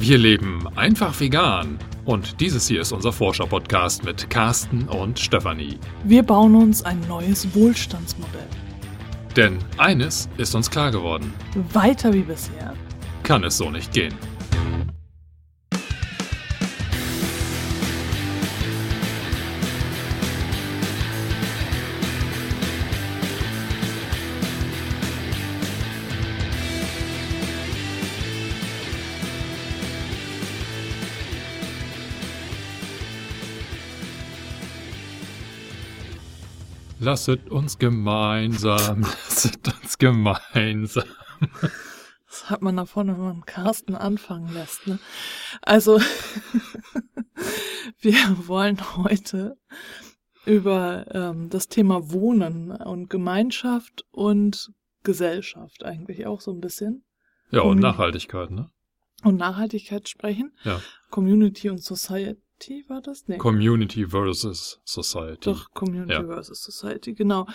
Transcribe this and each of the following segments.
Wir leben einfach vegan. Und dieses hier ist unser Forscher-Podcast mit Carsten und Stefanie. Wir bauen uns ein neues Wohlstandsmodell. Denn eines ist uns klar geworden. Weiter wie bisher. Kann es so nicht gehen. Lasset uns gemeinsam, lasset uns gemeinsam. Das hat man davon, wenn man Carsten anfangen lässt. Ne? Also, wir wollen heute über ähm, das Thema Wohnen und Gemeinschaft und Gesellschaft eigentlich auch so ein bisschen. Ja, und Nachhaltigkeit, ne? Und Nachhaltigkeit sprechen. Ja. Community und Society war das? Nee. Community versus Society. Doch, Community ja. versus Society, genau.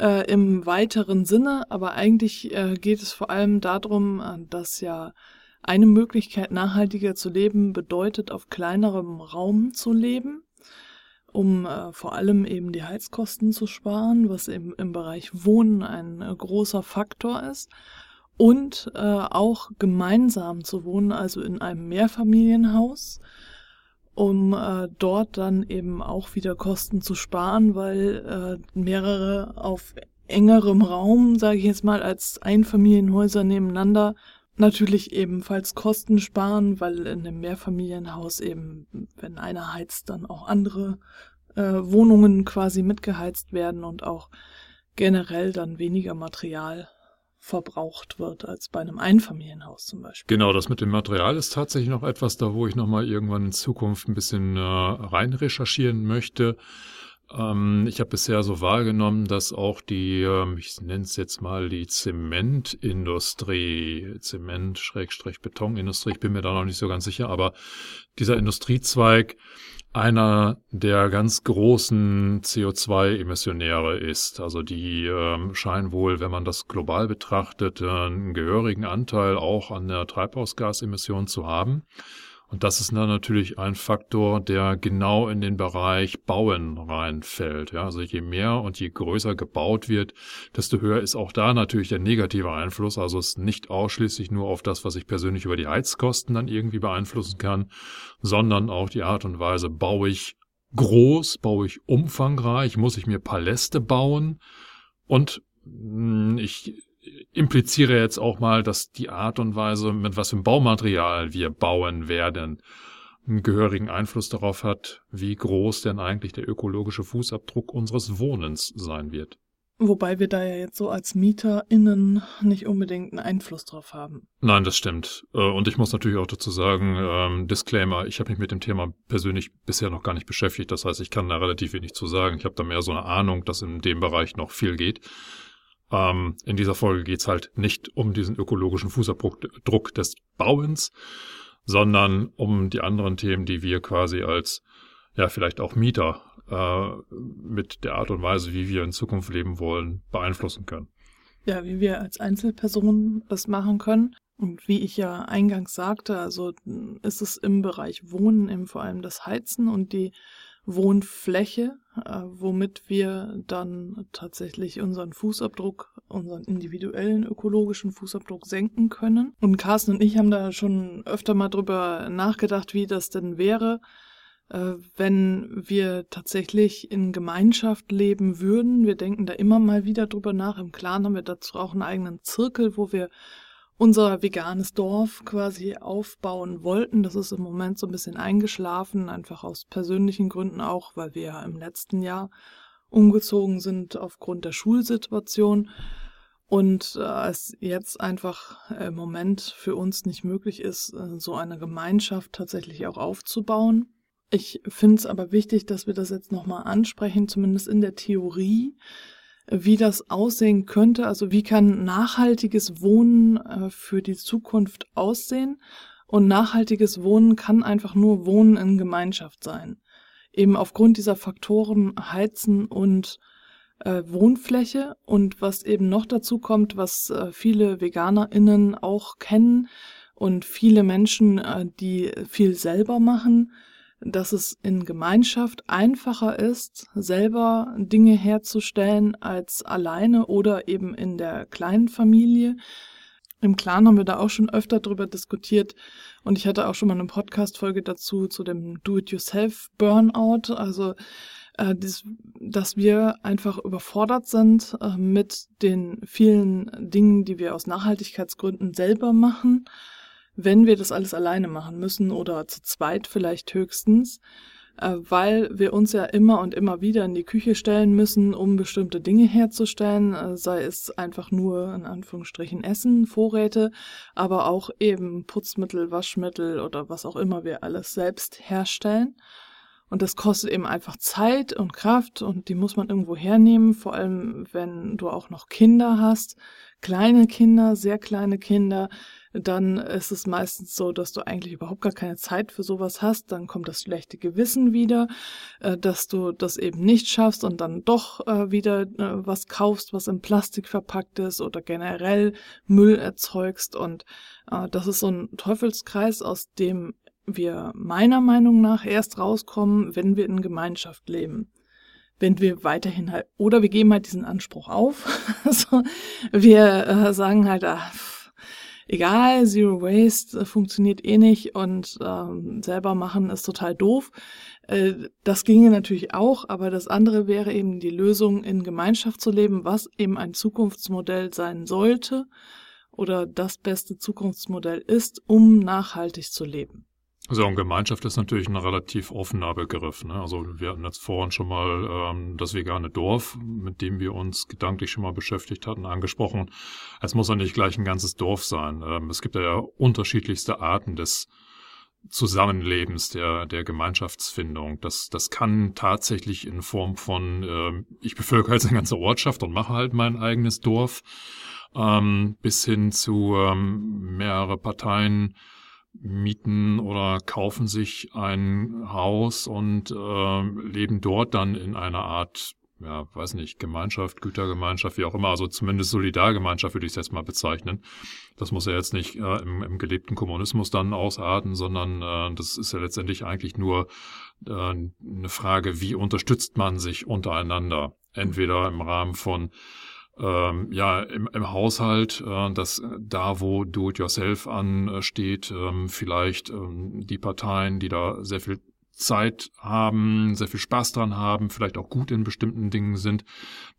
Äh, Im weiteren Sinne, aber eigentlich äh, geht es vor allem darum, äh, dass ja eine Möglichkeit, nachhaltiger zu leben, bedeutet, auf kleinerem Raum zu leben, um äh, vor allem eben die Heizkosten zu sparen, was eben im Bereich Wohnen ein äh, großer Faktor ist und äh, auch gemeinsam zu wohnen, also in einem Mehrfamilienhaus, um äh, dort dann eben auch wieder Kosten zu sparen, weil äh, mehrere auf engerem Raum, sage ich jetzt mal, als Einfamilienhäuser nebeneinander natürlich ebenfalls Kosten sparen, weil in einem Mehrfamilienhaus eben, wenn einer heizt, dann auch andere äh, Wohnungen quasi mitgeheizt werden und auch generell dann weniger Material verbraucht wird als bei einem Einfamilienhaus zum Beispiel. Genau, das mit dem Material ist tatsächlich noch etwas, da wo ich nochmal irgendwann in Zukunft ein bisschen äh, rein recherchieren möchte. Ähm, ich habe bisher so wahrgenommen, dass auch die, ähm, ich nenne es jetzt mal die Zementindustrie, Zement-Betonindustrie, ich bin mir da noch nicht so ganz sicher, aber dieser Industriezweig einer der ganz großen CO2-Emissionäre ist. Also die ähm, scheinen wohl, wenn man das global betrachtet, äh, einen gehörigen Anteil auch an der Treibhausgasemission zu haben. Und das ist dann natürlich ein Faktor, der genau in den Bereich Bauen reinfällt. Ja, also je mehr und je größer gebaut wird, desto höher ist auch da natürlich der negative Einfluss. Also es ist nicht ausschließlich nur auf das, was ich persönlich über die Heizkosten dann irgendwie beeinflussen kann, sondern auch die Art und Weise, baue ich groß, baue ich umfangreich, muss ich mir Paläste bauen und hm, ich impliziere jetzt auch mal, dass die Art und Weise, mit was für Baumaterial wir bauen werden, einen gehörigen Einfluss darauf hat, wie groß denn eigentlich der ökologische Fußabdruck unseres Wohnens sein wird. Wobei wir da ja jetzt so als MieterInnen nicht unbedingt einen Einfluss drauf haben. Nein, das stimmt. Äh, und ich muss natürlich auch dazu sagen, ähm, Disclaimer, ich habe mich mit dem Thema persönlich bisher noch gar nicht beschäftigt. Das heißt, ich kann da relativ wenig zu sagen. Ich habe da mehr so eine Ahnung, dass in dem Bereich noch viel geht. Ähm, in dieser Folge geht's halt nicht um diesen ökologischen Fußabdruck des Bauens, sondern um die anderen Themen, die wir quasi als ja vielleicht auch Mieter äh, mit der Art und Weise, wie wir in Zukunft leben wollen, beeinflussen können. Ja, wie wir als Einzelpersonen das machen können. Und wie ich ja eingangs sagte, also ist es im Bereich Wohnen eben vor allem das Heizen und die Wohnfläche, äh, womit wir dann tatsächlich unseren Fußabdruck, unseren individuellen ökologischen Fußabdruck senken können. Und Carsten und ich haben da schon öfter mal drüber nachgedacht, wie das denn wäre, äh, wenn wir tatsächlich in Gemeinschaft leben würden. Wir denken da immer mal wieder drüber nach. Im Clan haben wir dazu auch einen eigenen Zirkel, wo wir unser veganes Dorf quasi aufbauen wollten. Das ist im Moment so ein bisschen eingeschlafen, einfach aus persönlichen Gründen auch, weil wir ja im letzten Jahr umgezogen sind aufgrund der Schulsituation und äh, es jetzt einfach im Moment für uns nicht möglich ist, äh, so eine Gemeinschaft tatsächlich auch aufzubauen. Ich finde es aber wichtig, dass wir das jetzt nochmal ansprechen, zumindest in der Theorie, wie das aussehen könnte. Also wie kann nachhaltiges Wohnen äh, für die Zukunft aussehen? Und nachhaltiges Wohnen kann einfach nur Wohnen in Gemeinschaft sein. Eben aufgrund dieser Faktoren Heizen und äh, Wohnfläche und was eben noch dazu kommt, was äh, viele VeganerInnen auch kennen und viele Menschen, äh, die viel selber machen, dass es in Gemeinschaft einfacher ist, selber Dinge herzustellen als alleine oder eben in der kleinen Familie. Im Clan haben wir da auch schon öfter drüber diskutiert und ich hatte auch schon mal eine Podcast-Folge dazu zu dem Do-it-yourself-Burnout, also äh, dies, dass wir einfach überfordert sind äh, mit den vielen Dingen, die wir aus Nachhaltigkeitsgründen selber machen wenn wir das alles alleine machen müssen oder zu zweit vielleicht höchstens, äh, weil wir uns ja immer und immer wieder in die Küche stellen müssen, um bestimmte Dinge herzustellen, äh, sei es einfach nur in Anführungsstrichen Essen, Vorräte, aber auch eben Putzmittel, Waschmittel oder was auch immer wir alles selbst herstellen. Und das kostet eben einfach Zeit und Kraft und die muss man irgendwo hernehmen, vor allem wenn du auch noch Kinder hast, kleine Kinder, sehr kleine Kinder, dann ist es meistens so, dass du eigentlich überhaupt gar keine Zeit für sowas hast. Dann kommt das schlechte Gewissen wieder, äh, dass du das eben nicht schaffst und dann doch äh, wieder äh, was kaufst, was in Plastik verpackt ist oder generell Müll erzeugst. Und das ist so ein Teufelskreis, aus dem wir meiner Meinung nach erst rauskommen, wenn wir in Gemeinschaft leben wenn wir weiterhin halt, oder wir geben halt diesen Anspruch auf. also wir sagen halt, ah, egal, Zero Waste äh, funktioniert eh nicht und ähm, selber machen ist total doof. Äh, das ginge natürlich auch, aber das andere wäre eben die Lösung, in Gemeinschaft zu leben, was eben ein Zukunftsmodell sein sollte oder das beste Zukunftsmodell ist, um nachhaltig zu leben. Also und Gemeinschaft ist natürlich ein relativ offener Begriff. Ne? Also wir hatten jetzt vorhin schon mal ähm, das vegane Dorf, mit dem wir uns gedanklich schon mal beschäftigt hatten, angesprochen. Es muss ja nicht gleich ein ganzes Dorf sein. Ähm, es gibt ja unterschiedlichste Arten des Zusammenlebens, der, der Gemeinschaftsfindung. Das, das kann tatsächlich in Form von, äh, ich bevölkere jetzt eine ganze Ortschaft und mache halt mein eigenes Dorf, ähm, bis hin zu ähm, mehrere Parteien mieten oder kaufen sich ein Haus und äh, leben dort dann in einer Art, ja, weiß nicht, Gemeinschaft, Gütergemeinschaft, wie auch immer, also zumindest Solidargemeinschaft würde ich es jetzt mal bezeichnen. Das muss ja jetzt nicht äh, im, im gelebten Kommunismus dann ausarten, sondern äh, das ist ja letztendlich eigentlich nur äh, eine Frage, wie unterstützt man sich untereinander? Entweder im Rahmen von ähm, ja, im, im Haushalt, äh, dass da, wo Do-it-yourself ansteht, ähm, vielleicht ähm, die Parteien, die da sehr viel Zeit haben, sehr viel Spaß dran haben, vielleicht auch gut in bestimmten Dingen sind,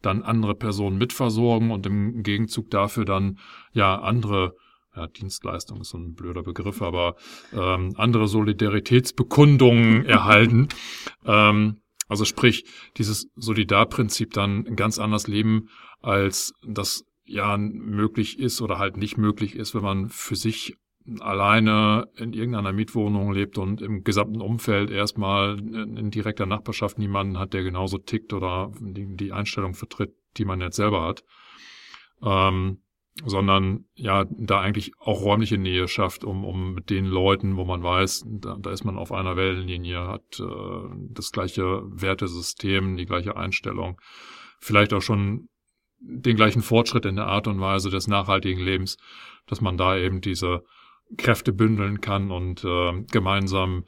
dann andere Personen mitversorgen und im Gegenzug dafür dann ja andere ja, Dienstleistung ist so ein blöder Begriff, aber ähm, andere Solidaritätsbekundungen erhalten. Ähm, also sprich, dieses Solidarprinzip dann ganz anders leben, als das ja möglich ist oder halt nicht möglich ist, wenn man für sich alleine in irgendeiner Mietwohnung lebt und im gesamten Umfeld erstmal in direkter Nachbarschaft niemanden hat, der genauso tickt oder die, Einstellung vertritt, die man jetzt selber hat. Ähm, sondern ja, da eigentlich auch räumliche Nähe schafft, um, um mit den Leuten, wo man weiß, da, da ist man auf einer Wellenlinie, hat äh, das gleiche Wertesystem, die gleiche Einstellung, vielleicht auch schon den gleichen Fortschritt in der Art und Weise des nachhaltigen Lebens, dass man da eben diese Kräfte bündeln kann und äh, gemeinsam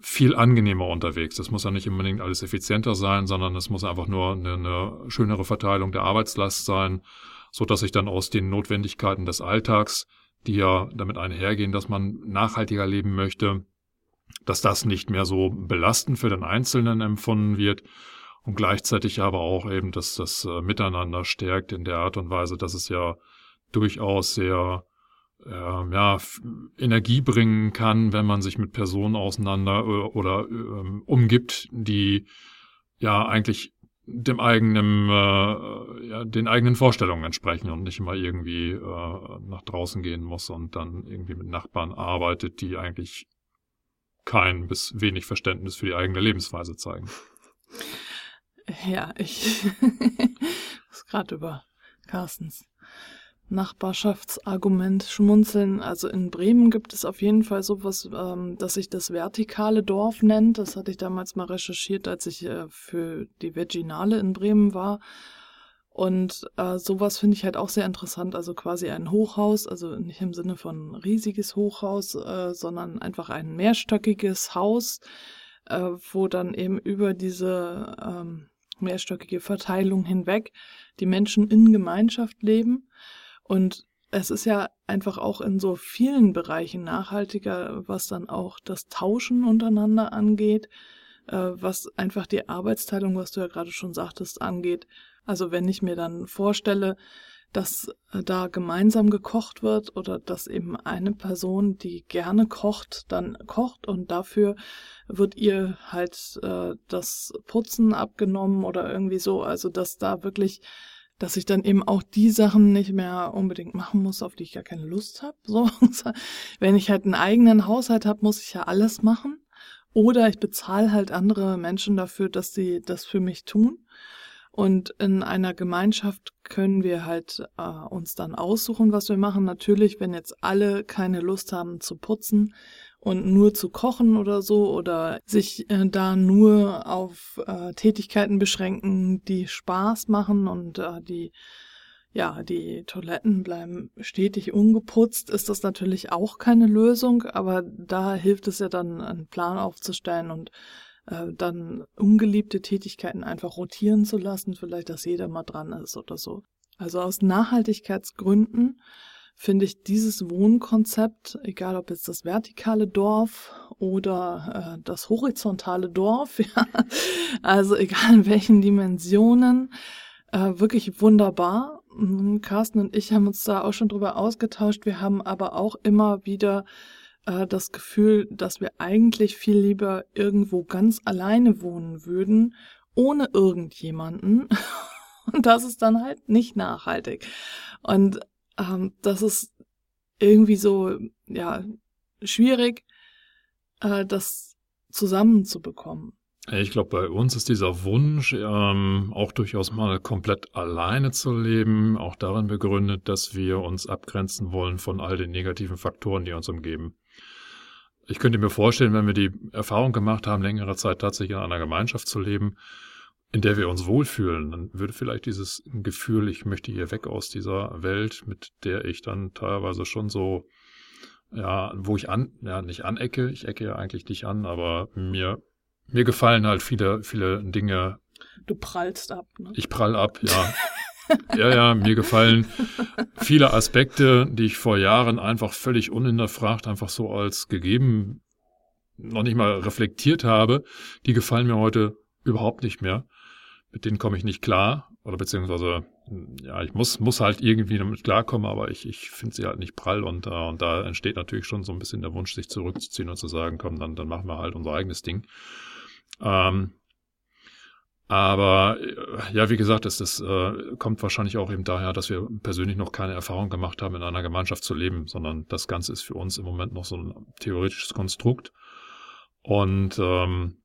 viel angenehmer unterwegs. Das muss ja nicht unbedingt alles effizienter sein, sondern es muss einfach nur eine, eine schönere Verteilung der Arbeitslast sein, so dass sich dann aus den Notwendigkeiten des Alltags, die ja damit einhergehen, dass man nachhaltiger leben möchte, dass das nicht mehr so belastend für den Einzelnen empfunden wird, und gleichzeitig aber auch eben, dass das äh, Miteinander stärkt in der Art und Weise, dass es ja durchaus sehr äh, ja, Energie bringen kann, wenn man sich mit Personen auseinander äh, oder äh, umgibt, die ja eigentlich dem eigenen, äh, ja, den eigenen Vorstellungen entsprechen und nicht immer irgendwie äh, nach draußen gehen muss und dann irgendwie mit Nachbarn arbeitet, die eigentlich kein bis wenig Verständnis für die eigene Lebensweise zeigen. Ja, ich muss gerade über Carstens Nachbarschaftsargument schmunzeln. Also in Bremen gibt es auf jeden Fall sowas, ähm, dass sich das vertikale Dorf nennt. Das hatte ich damals mal recherchiert, als ich äh, für die Veginale in Bremen war. Und äh, sowas finde ich halt auch sehr interessant. Also quasi ein Hochhaus, also nicht im Sinne von riesiges Hochhaus, äh, sondern einfach ein mehrstöckiges Haus, äh, wo dann eben über diese ähm, mehrstöckige Verteilung hinweg die Menschen in Gemeinschaft leben. Und es ist ja einfach auch in so vielen Bereichen nachhaltiger, was dann auch das Tauschen untereinander angeht, äh, was einfach die Arbeitsteilung, was du ja gerade schon sagtest, angeht. Also wenn ich mir dann vorstelle, dass äh, da gemeinsam gekocht wird oder dass eben eine Person, die gerne kocht, dann kocht und dafür wird ihr halt äh, das Putzen abgenommen oder irgendwie so. Also dass da wirklich, dass ich dann eben auch die Sachen nicht mehr unbedingt machen muss, auf die ich ja keine Lust habe. So, wenn ich halt einen eigenen Haushalt habe, muss ich ja alles machen. Oder ich bezahle halt andere Menschen dafür, dass sie das für mich tun. Und in einer Gemeinschaft können wir halt äh, uns dann aussuchen, was wir machen. Natürlich, wenn jetzt alle keine Lust haben zu putzen und nur zu kochen oder so oder sich äh, da nur auf äh, Tätigkeiten beschränken, die Spaß machen und äh, die ja, die Toiletten bleiben stetig ungeputzt, ist das natürlich auch keine Lösung, aber da hilft es ja dann, einen Plan aufzustellen und äh, dann ungeliebte Tätigkeiten einfach rotieren zu lassen, vielleicht, dass jeder mal dran ist oder so. Also aus Nachhaltigkeitsgründen finde ich dieses Wohnkonzept, egal ob jetzt das vertikale Dorf oder äh, das horizontale Dorf, ja, also egal in welchen Dimensionen, äh, wirklich wunderbar. Mhm, Carsten und ich haben uns da auch schon drüber ausgetauscht. Wir haben aber auch immer wieder äh, das Gefühl, dass wir eigentlich viel lieber irgendwo ganz alleine wohnen würden, ohne irgendjemanden. Und das ist dann halt nicht nachhaltig. Und ähm, das ist irgendwie so, ja, schwierig, äh, das zusammenzubekommen. Ich glaube, bei uns ist dieser Wunsch, ähm, auch durchaus mal komplett alleine zu leben, auch darin begründet, dass wir uns abgrenzen wollen von all den negativen Faktoren, die uns umgeben. Ich könnte mir vorstellen, wenn wir die Erfahrung gemacht haben, längere Zeit tatsächlich in einer Gemeinschaft zu leben, in der wir uns wohlfühlen, dann würde vielleicht dieses Gefühl, ich möchte hier weg aus dieser Welt, mit der ich dann teilweise schon so, ja, wo ich an, ja, nicht anecke, ich ecke ja eigentlich nicht an, aber mir, mir gefallen halt viele, viele Dinge. Du prallst ab, ne? Ich prall ab, ja. Ja, ja, mir gefallen viele Aspekte, die ich vor Jahren einfach völlig unhinterfragt, einfach so als gegeben, noch nicht mal reflektiert habe. Die gefallen mir heute überhaupt nicht mehr. Mit denen komme ich nicht klar. Oder beziehungsweise, ja, ich muss, muss halt irgendwie damit klarkommen, aber ich, ich finde sie halt nicht prall und, äh, und da entsteht natürlich schon so ein bisschen der Wunsch, sich zurückzuziehen und zu sagen, komm, dann, dann machen wir halt unser eigenes Ding. Ähm, aber äh, ja, wie gesagt, es, es äh, kommt wahrscheinlich auch eben daher, dass wir persönlich noch keine Erfahrung gemacht haben, in einer Gemeinschaft zu leben, sondern das Ganze ist für uns im Moment noch so ein theoretisches Konstrukt. Und ähm,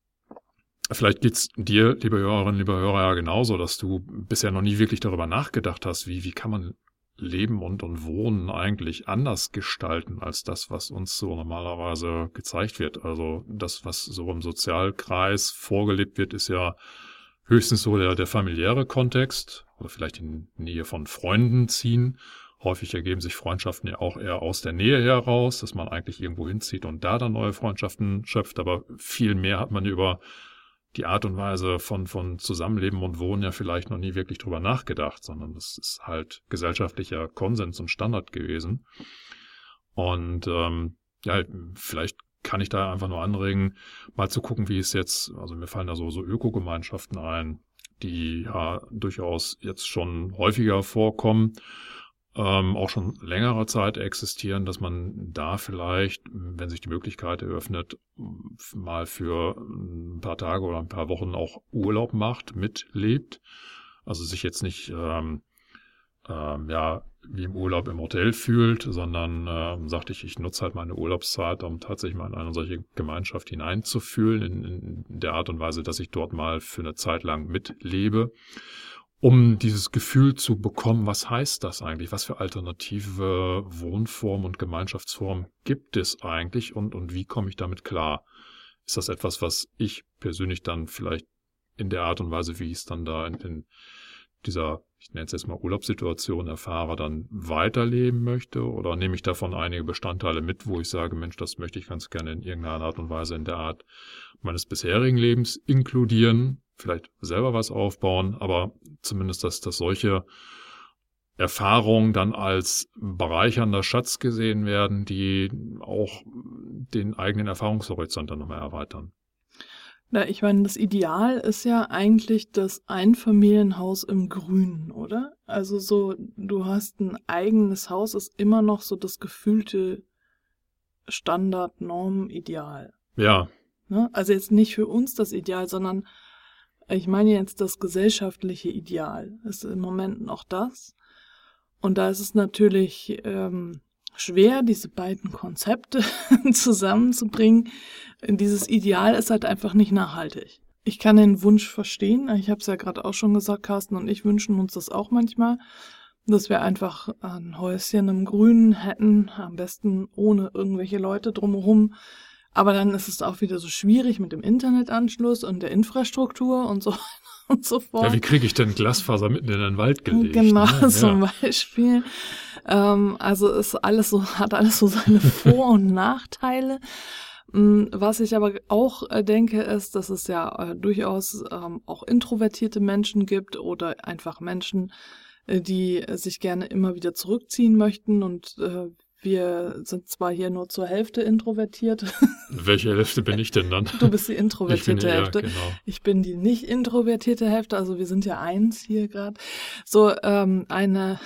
vielleicht geht's dir, liebe Hörerinnen, liebe Hörer, ja genauso, dass du bisher noch nie wirklich darüber nachgedacht hast, wie, wie kann man Leben und, und Wohnen eigentlich anders gestalten als das, was uns so normalerweise gezeigt wird. Also das, was so im Sozialkreis vorgelebt wird, ist ja höchstens so der, der familiäre Kontext oder vielleicht in Nähe von Freunden ziehen. Häufig ergeben sich Freundschaften ja auch eher aus der Nähe heraus, dass man eigentlich irgendwo hinzieht und da dann neue Freundschaften schöpft. Aber viel mehr hat man über die Art und Weise von, von Zusammenleben und Wohnen ja vielleicht noch nie wirklich drüber nachgedacht, sondern das ist halt gesellschaftlicher Konsens und Standard gewesen. Und ähm, ja, vielleicht kann ich da einfach nur anregen, mal zu gucken, wie es jetzt, also mir fallen da so, so Ökogemeinschaften ein, die ja durchaus jetzt schon häufiger vorkommen, ähm, auch schon längere Zeit existieren, dass man da vielleicht, wenn sich die Möglichkeit eröffnet, mal für ein paar Tage oder ein paar Wochen auch Urlaub macht, mitlebt. Also sich jetzt nicht ähm, ähm, ja wie im Urlaub im Hotel fühlt, sondern äh, sagte ich, ich nutze halt meine Urlaubszeit, um tatsächlich mal in eine solche Gemeinschaft hineinzufühlen, in, in der Art und Weise, dass ich dort mal für eine Zeit lang mitlebe, um dieses Gefühl zu bekommen, was heißt das eigentlich, was für alternative Wohnformen und Gemeinschaftsformen gibt es eigentlich und, und wie komme ich damit klar? Ist das etwas, was ich persönlich dann vielleicht in der Art und Weise, wie ich es dann da in, in dieser ich nenne es jetzt mal Urlaubssituation erfahre, dann weiterleben möchte oder nehme ich davon einige Bestandteile mit, wo ich sage, Mensch, das möchte ich ganz gerne in irgendeiner Art und Weise in der Art meines bisherigen Lebens inkludieren, vielleicht selber was aufbauen, aber zumindest, dass, dass solche Erfahrungen dann als bereichernder Schatz gesehen werden, die auch den eigenen Erfahrungshorizont dann nochmal erweitern. Na, ich meine, das Ideal ist ja eigentlich das Einfamilienhaus im Grünen, oder? Also so, du hast ein eigenes Haus, ist immer noch so das gefühlte Standard, Norm, Ideal. Ja. Ne? Also jetzt nicht für uns das Ideal, sondern ich meine jetzt das gesellschaftliche Ideal. Ist im Moment noch das. Und da ist es natürlich ähm, schwer, diese beiden Konzepte zusammenzubringen. Dieses Ideal ist halt einfach nicht nachhaltig. Ich kann den Wunsch verstehen. Ich habe es ja gerade auch schon gesagt, Carsten und ich wünschen uns das auch manchmal, dass wir einfach ein Häuschen im Grünen hätten, am besten ohne irgendwelche Leute drumherum. Aber dann ist es auch wieder so schwierig mit dem Internetanschluss und der Infrastruktur und so und so fort. Ja, wie kriege ich denn Glasfaser mitten in den Wald gelegt? Genau, ne? zum ja. Beispiel. Ähm, also ist alles so, hat alles so seine Vor- und Nachteile. Mm, was ich aber auch äh, denke, ist, dass es ja äh, durchaus ähm, auch introvertierte Menschen gibt oder einfach Menschen, äh, die sich gerne immer wieder zurückziehen möchten und wir sind zwar hier nur zur Hälfte introvertiert. Welche Hälfte bin ich denn dann? Du bist die introvertierte ich Hälfte. Ja, genau. Ich bin die nicht introvertierte Hälfte, also wir sind ja eins hier gerade. So, ähm, eine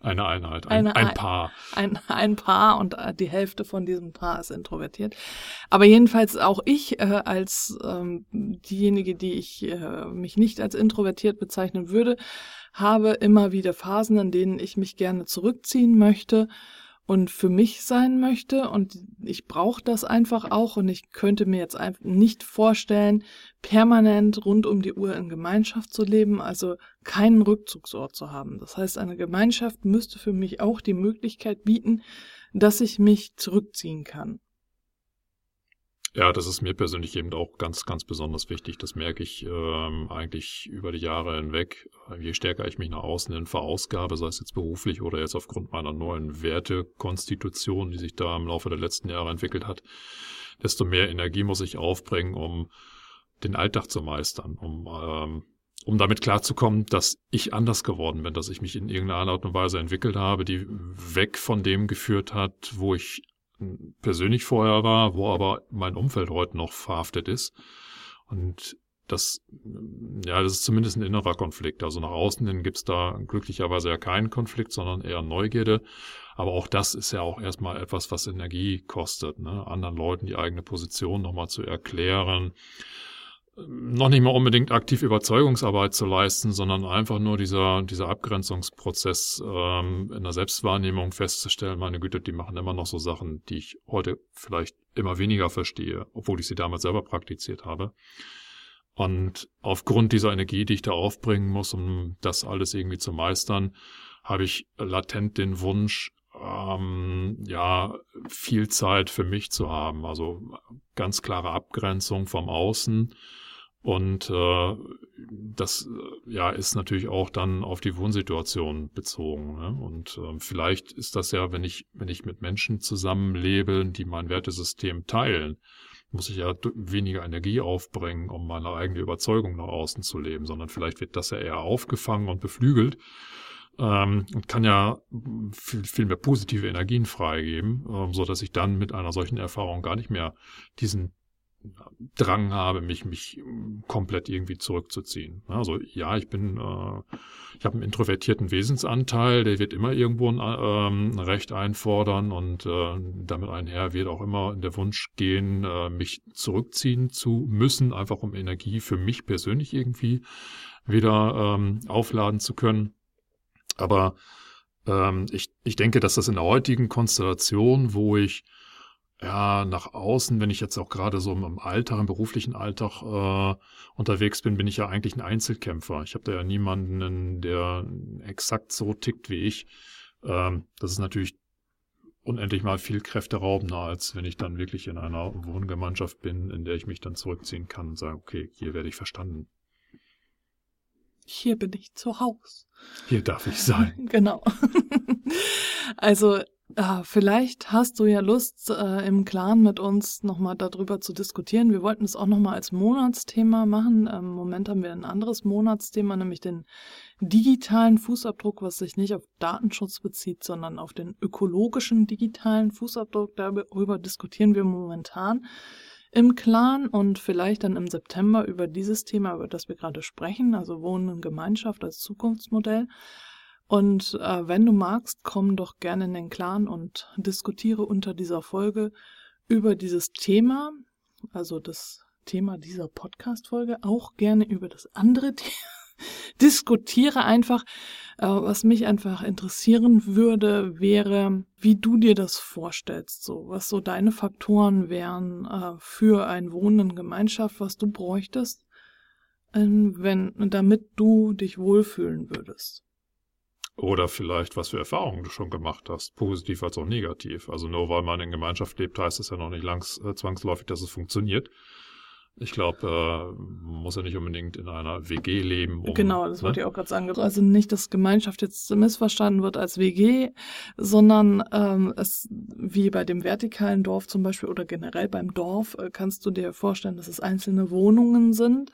Eine Einheit, ein, eine, ein Paar. Ein, ein Paar und äh, die Hälfte von diesem Paar ist introvertiert. Aber jedenfalls auch ich äh, als ähm, diejenige, die ich äh, mich nicht als introvertiert bezeichnen würde, habe immer wieder Phasen, in denen ich mich gerne zurückziehen möchte und für mich sein möchte und ich brauche das einfach auch und ich könnte mir jetzt einfach nicht vorstellen, permanent rund um die Uhr in Gemeinschaft zu leben, also keinen Rückzugsort zu haben. Das heißt, eine Gemeinschaft müsste für mich auch die Möglichkeit bieten, dass ich mich zurückziehen kann. Ja, das ist mir persönlich eben auch ganz, ganz besonders wichtig. Das merke ich ähm, eigentlich über die Jahre hinweg. Je stärker ich mich nach außen hin verausgabe, sei es jetzt beruflich oder jetzt aufgrund meiner neuen Wertekonstitution, die sich da im Laufe der letzten Jahre entwickelt hat, desto mehr Energie muss ich aufbringen, um den Alltag zu meistern, um, ähm, um damit klarzukommen, dass ich anders geworden bin, dass ich mich in irgendeiner Art und Weise entwickelt habe, die weg von dem geführt hat, wo ich persönlich vorher war, wo aber mein Umfeld heute noch verhaftet ist. Und das, ja, das ist zumindest ein innerer Konflikt. Also nach außen hin gibt's da glücklicherweise ja keinen Konflikt, sondern eher Neugierde. Aber auch das ist ja auch erstmal etwas, was Energie kostet, ne? anderen Leuten die eigene Position nochmal zu erklären, noch nicht mal unbedingt aktiv Überzeugungsarbeit zu leisten, sondern einfach nur dieser, dieser Abgrenzungsprozess ähm, in der Selbstwahrnehmung festzustellen, meine Güte, die machen immer noch so Sachen, die ich heute vielleicht immer weniger verstehe, obwohl ich sie damals selber praktiziert habe. Und aufgrund dieser Energie, die ich da aufbringen muss, um das alles irgendwie zu meistern, habe ich latent den Wunsch, ähm, ja, viel Zeit für mich zu haben. Also ganz klare Abgrenzung vom Außen und äh, das äh, ja ist natürlich auch dann auf die Wohnsituation bezogen. Ne? Und äh, vielleicht ist das ja, wenn ich wenn ich mit Menschen zusammenlebe, die mein Wertesystem teilen, muss ich ja weniger Energie aufbringen, um meine eigene Überzeugung nach außen zu leben, sondern vielleicht wird das ja eher aufgefangen und beflügelt ähm, und kann ja viel, viel mehr positive Energien freigeben, ähm, so dass ich dann mit einer solchen Erfahrung gar nicht mehr diesen Drang habe, mich mich komplett irgendwie zurückzuziehen. Also ja, ich bin, äh, ich habe einen introvertierten Wesensanteil, der wird immer irgendwo ein, ähm, Recht einfordern und äh, damit einher wird auch immer der Wunsch gehen, äh, mich zurückziehen zu müssen, einfach um Energie für mich persönlich irgendwie wieder ähm, aufladen zu können. Aber ähm, ich, ich denke, dass das in der heutigen Konstellation, wo ich ja, nach außen, wenn ich jetzt auch gerade so im Alltag, im beruflichen Alltag äh, unterwegs bin, bin ich ja eigentlich ein Einzelkämpfer. Ich habe da ja niemanden, der exakt so tickt wie ich. Ähm, das ist natürlich unendlich mal viel kräfteraubender, als wenn ich dann wirklich in einer Wohngemeinschaft bin, in der ich mich dann zurückziehen kann und sage, okay, hier werde ich verstanden. hier bin ich zu Haus. Hier darf ich sein. Genau. also äh, vielleicht hast du ja Lust, äh, im Clan mit uns nochmal darüber zu diskutieren. Wir wollten es auch nochmal als Monatsthema machen. Im Moment haben wir ein anderes Monatsthema, nämlich den digitalen Fußabdruck, was sich nicht auf Datenschutz bezieht, sondern auf den ökologischen digitalen Fußabdruck. Darüber diskutieren wir momentan im Clan und vielleicht dann im September über dieses Thema, über das wir gerade sprechen, also Wohnen in Gemeinschaft als Zukunftsmodell. Und äh, wenn du magst, komm doch gerne in den Clan und diskutiere unter dieser Folge über dieses Thema, also das Thema dieser Podcast-Folge, auch gerne über das andere Thema. Diskutiere einfach, äh, was mich einfach interessieren würde, wäre, wie du dir das vorstellst, so, was so deine Faktoren wären äh, für ein Wohnen in Gemeinschaft, was du bräuchtest, wenn, damit du dich wohlfühlen würdest. Oder vielleicht, was für Erfahrungen du schon gemacht hast, positiv als auch negativ. Also nur weil man in Gemeinschaft lebt, heißt es ja noch nicht langs, äh, zwangsläufig, dass es funktioniert. Ich glaube, äh, muss ja nicht unbedingt in einer WG leben. Um, genau, das ne? wollte ich auch gerade sagen. Also nicht, dass Gemeinschaft jetzt missverstanden wird als WG, sondern ähm, es wie bei dem vertikalen Dorf zum Beispiel oder generell beim Dorf äh, kannst du dir vorstellen, dass es einzelne Wohnungen sind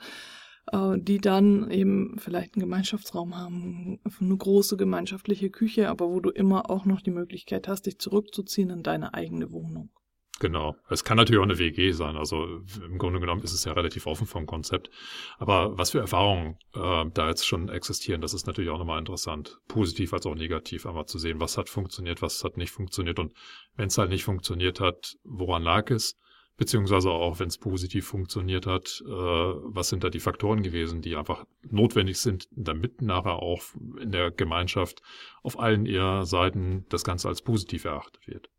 die dann eben vielleicht einen Gemeinschaftsraum haben, eine große gemeinschaftliche Küche, aber wo du immer auch noch die Möglichkeit hast, dich zurückzuziehen in deine eigene Wohnung. Genau. Es kann natürlich auch eine WG sein. Also im Grunde genommen ist es ja relativ offen vom Konzept. Aber was für Erfahrungen äh, da jetzt schon existieren, das ist natürlich auch nochmal interessant. Positiv als auch negativ einmal zu sehen, was hat funktioniert, was hat nicht funktioniert. Und wenn es halt nicht funktioniert hat, woran lag es? Beziehungsweise auch wenn es positiv funktioniert hat, äh, was sind da die Faktoren gewesen, die einfach notwendig sind, damit nachher auch in der Gemeinschaft auf allen ihrer Seiten das Ganze als positiv erachtet wird.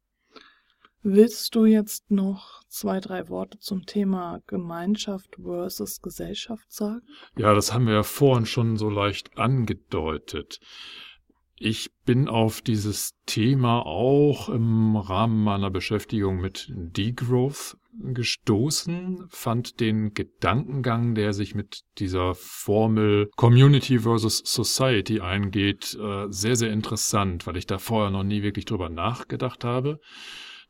Willst du jetzt noch zwei, drei Worte zum Thema Gemeinschaft versus Gesellschaft sagen? Ja, das haben wir ja vorhin schon so leicht angedeutet. Ich bin auf dieses Thema auch im Rahmen meiner Beschäftigung mit Degrowth gestoßen, fand den Gedankengang, der sich mit dieser Formel Community versus Society eingeht, äh, sehr, sehr interessant, weil ich da vorher noch nie wirklich drüber nachgedacht habe.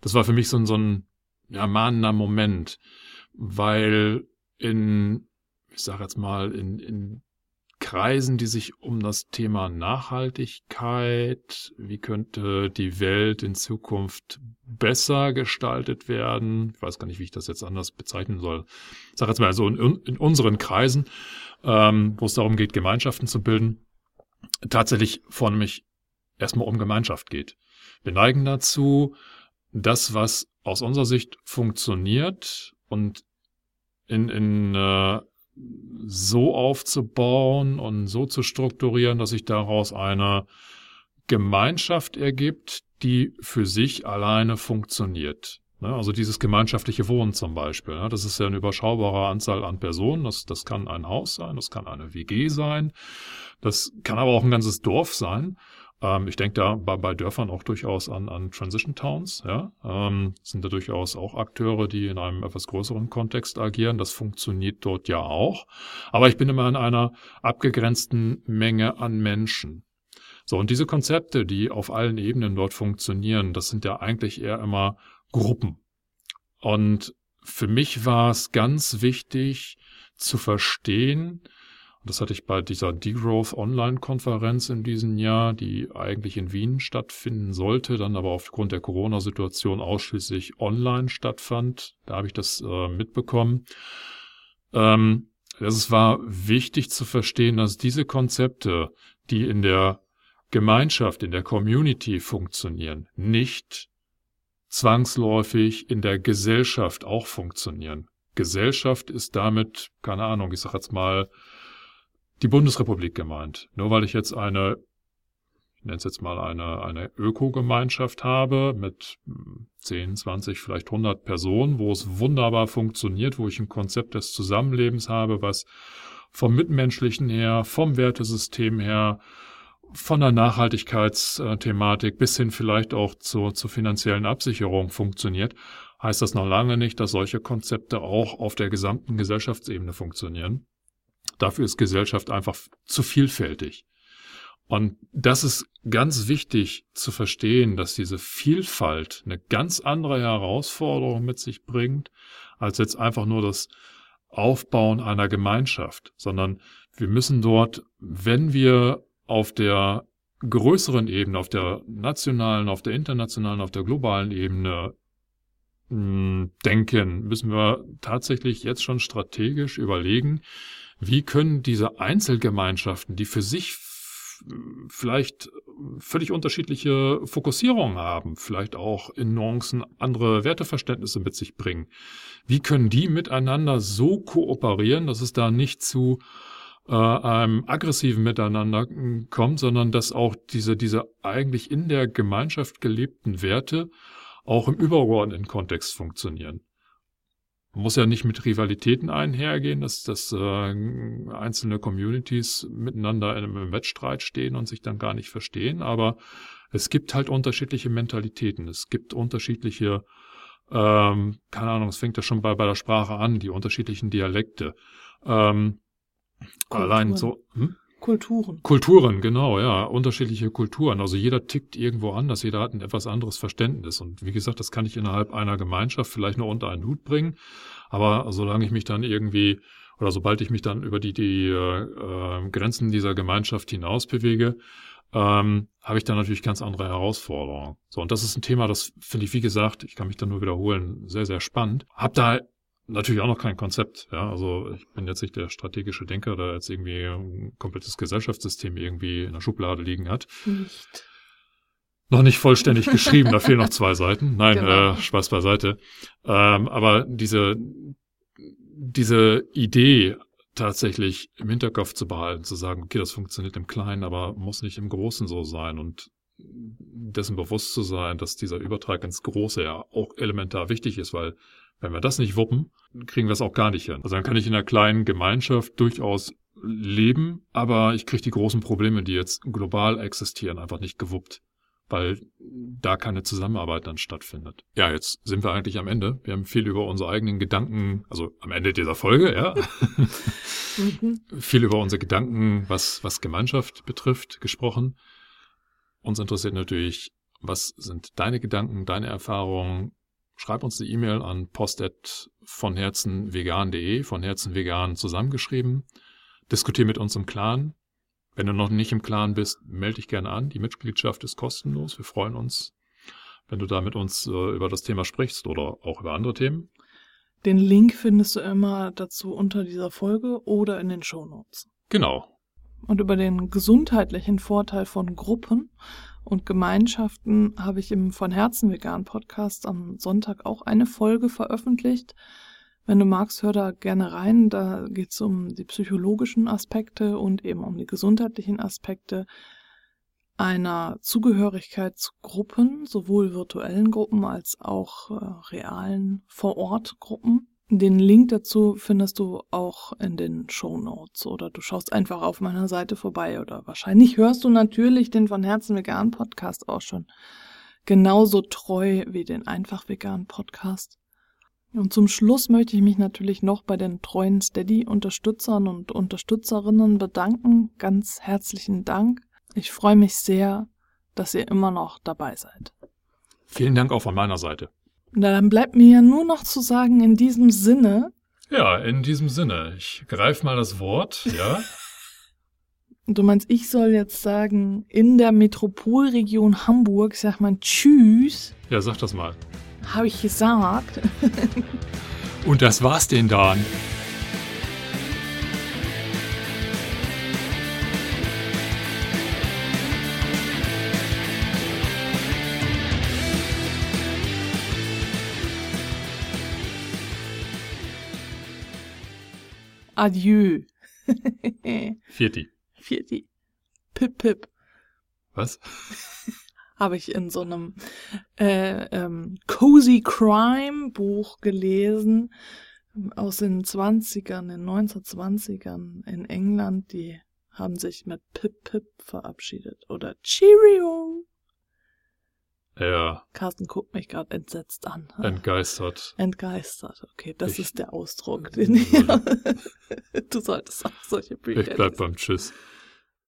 Das war für mich so ein, so ein ja, mahnender Moment, weil in, ich sage jetzt mal, in, in Kreisen, die sich um das Thema Nachhaltigkeit, wie könnte die Welt in Zukunft besser gestaltet werden, ich weiß gar nicht, wie ich das jetzt anders bezeichnen soll, ich sage jetzt mal so in, in unseren Kreisen, ähm, wo es darum geht, Gemeinschaften zu bilden, tatsächlich vornehmlich erstmal um Gemeinschaft geht. Wir neigen dazu, das, was aus unserer Sicht funktioniert und in, in äh, so aufzubauen und so zu strukturieren, dass sich daraus eine Gemeinschaft ergibt, die für sich alleine funktioniert. Ne, also dieses gemeinschaftliche Wohnen zum Beispiel, ne, das ist ja eine überschaubare Anzahl an Personen. Das, das kann ein Haus sein, das kann eine WG sein, das kann aber auch ein ganzes Dorf sein. Ähm, ich denke da bei, bei Dörfern auch durchaus an, an Transition Towns. Ja? Ähm, sind da durchaus auch Akteure, die in einem etwas größeren Kontext agieren. Das funktioniert dort ja auch. Aber ich bin immer in einer abgegrenzten Menge an Menschen. So, und diese Konzepte, die auf allen Ebenen dort funktionieren, das sind ja eigentlich eher immer Gruppen. Und für mich war es ganz wichtig zu verstehen, das hatte ich bei dieser Degrowth Online-Konferenz in diesem Jahr, die eigentlich in Wien stattfinden sollte, dann aber aufgrund der Corona-Situation ausschließlich online stattfand. Da habe ich das äh, mitbekommen. Ähm, es war wichtig zu verstehen, dass diese Konzepte, die in der Gemeinschaft, in der Community funktionieren, nicht zwangsläufig in der Gesellschaft auch funktionieren. Gesellschaft ist damit, keine Ahnung, ich sag jetzt mal, die Bundesrepublik gemeint. Nur weil ich jetzt eine, ich nenne es jetzt mal eine, eine Ökogemeinschaft habe mit 10, 20, vielleicht 100 Personen, wo es wunderbar funktioniert, wo ich ein Konzept des Zusammenlebens habe, was vom Mitmenschlichen her, vom Wertesystem her, von der Nachhaltigkeitsthematik bis hin vielleicht auch zur, zur finanziellen Absicherung funktioniert, heißt das noch lange nicht, dass solche Konzepte auch auf der gesamten Gesellschaftsebene funktionieren Dafür ist Gesellschaft einfach zu vielfältig. Und das ist ganz wichtig zu verstehen, dass diese Vielfalt eine ganz andere Herausforderung mit sich bringt, als jetzt einfach nur das Aufbauen einer Gemeinschaft, sondern wir müssen dort, wenn wir auf der größeren Ebene, auf der nationalen, auf der internationalen, auf der globalen Ebene hm, denken, müssen wir tatsächlich jetzt schon strategisch überlegen, wie können diese Einzelgemeinschaften, die für sich vielleicht völlig unterschiedliche Fokussierungen haben, vielleicht auch in Nuancen andere Werteverständnisse mit sich bringen. Wie können die miteinander so kooperieren, dass es da nicht zu äh, einem aggressiven Miteinander kommt, sondern dass auch diese, diese eigentlich in der Gemeinschaft gelebten Werte auch im übergeordneten Kontext funktionieren. Muss ja nicht mit Rivalitäten einhergehen, dass, dass äh, einzelne Communities miteinander in einem Wettstreit stehen und sich dann gar nicht verstehen, aber es gibt halt unterschiedliche Mentalitäten, es gibt unterschiedliche, ähm, keine Ahnung, es fängt ja schon bei, bei der Sprache an, die unterschiedlichen Dialekte. Ähm, allein so. Hm? Kulturen. Kulturen, genau, ja. Unterschiedliche Kulturen. Also jeder tickt irgendwo anders, jeder hat ein etwas anderes Verständnis. Und wie gesagt, das kann ich innerhalb einer Gemeinschaft vielleicht nur unter einen Hut bringen. Aber solange ich mich dann irgendwie oder sobald ich mich dann über die, die äh, Grenzen dieser Gemeinschaft hinaus bewege, ähm, habe ich dann natürlich ganz andere Herausforderungen. So, und das ist ein Thema, das finde ich, wie gesagt, ich kann mich dann nur wiederholen, sehr, sehr spannend. Hab da natürlich auch noch kein Konzept. Ja, also ich bin jetzt nicht der strategische Denker, der jetzt irgendwie ein komplettes Gesellschaftssystem irgendwie in der Schublade liegen hat. Nicht. Noch nicht vollständig geschrieben, da fehlen noch zwei Seiten. Nein, genau. äh, Spaß beiseite. Ähm, aber diese, diese Idee tatsächlich im Hinterkopf zu behalten, zu sagen, okay, das funktioniert im Kleinen, aber muss nicht im Großen so sein und dessen bewusst zu sein, dass dieser Übertrag ins Große ja auch elementar wichtig ist, weil wenn wir das nicht wuppen, kriegen wir es auch gar nicht hin. Also dann kann ich in einer kleinen Gemeinschaft durchaus leben, aber ich kriege die großen Probleme, die jetzt global existieren, einfach nicht gewuppt, weil da keine Zusammenarbeit dann stattfindet. Ja, jetzt sind wir eigentlich am Ende. Wir haben viel über unsere eigenen Gedanken, also am Ende dieser Folge, ja, mhm. viel über unsere Gedanken, was, was Gemeinschaft betrifft, gesprochen. Uns interessiert natürlich, was sind deine Gedanken, deine Erfahrungen, schreib uns eine E-Mail an post@ von Herzen vegan.de, von Herzen vegan zusammengeschrieben. Diskutier mit uns im Clan. Wenn du noch nicht im Clan bist, melde dich gerne an. Die Mitgliedschaft ist kostenlos. Wir freuen uns, wenn du da mit uns äh, über das Thema sprichst oder auch über andere Themen. Den Link findest du immer dazu unter dieser Folge oder in den Shownotes. Genau. Und über den gesundheitlichen Vorteil von Gruppen und Gemeinschaften habe ich im Von Herzen Vegan Podcast am Sonntag auch eine Folge veröffentlicht. Wenn du magst, hör da gerne rein. Da geht es um die psychologischen Aspekte und eben um die gesundheitlichen Aspekte einer Zugehörigkeit zu Gruppen, sowohl virtuellen Gruppen als auch äh, realen Vor-Ort-Gruppen. Den Link dazu findest du auch in den Show Notes oder du schaust einfach auf meiner Seite vorbei oder wahrscheinlich hörst du natürlich den von Herzen vegan Podcast auch schon genauso treu wie den einfach vegan Podcast. Und zum Schluss möchte ich mich natürlich noch bei den treuen Steady-Unterstützern und Unterstützerinnen bedanken. Ganz herzlichen Dank. Ich freue mich sehr, dass ihr immer noch dabei seid. Vielen Dank auch von meiner Seite. Dann bleibt mir ja nur noch zu sagen, in diesem Sinne. Ja, in diesem Sinne. Ich greife mal das Wort, ja. Du meinst, ich soll jetzt sagen, in der Metropolregion Hamburg sagt man Tschüss. Ja, sag das mal. Habe ich gesagt. Und das war's denn dann. Adieu. Vierti. Vierti. Pip, pip. Was? Habe ich in so einem äh, ähm, Cozy Crime Buch gelesen aus den 20ern, den 1920ern in England. Die haben sich mit Pip Pip verabschiedet. Oder Cheerio. Ja, Carsten guckt mich gerade entsetzt an. entgeistert. Entgeistert, okay, das Ich- ist der Ausdruck, den ich. du solltest auch solche Bücher Ich bleib lesen. beim Tschüss.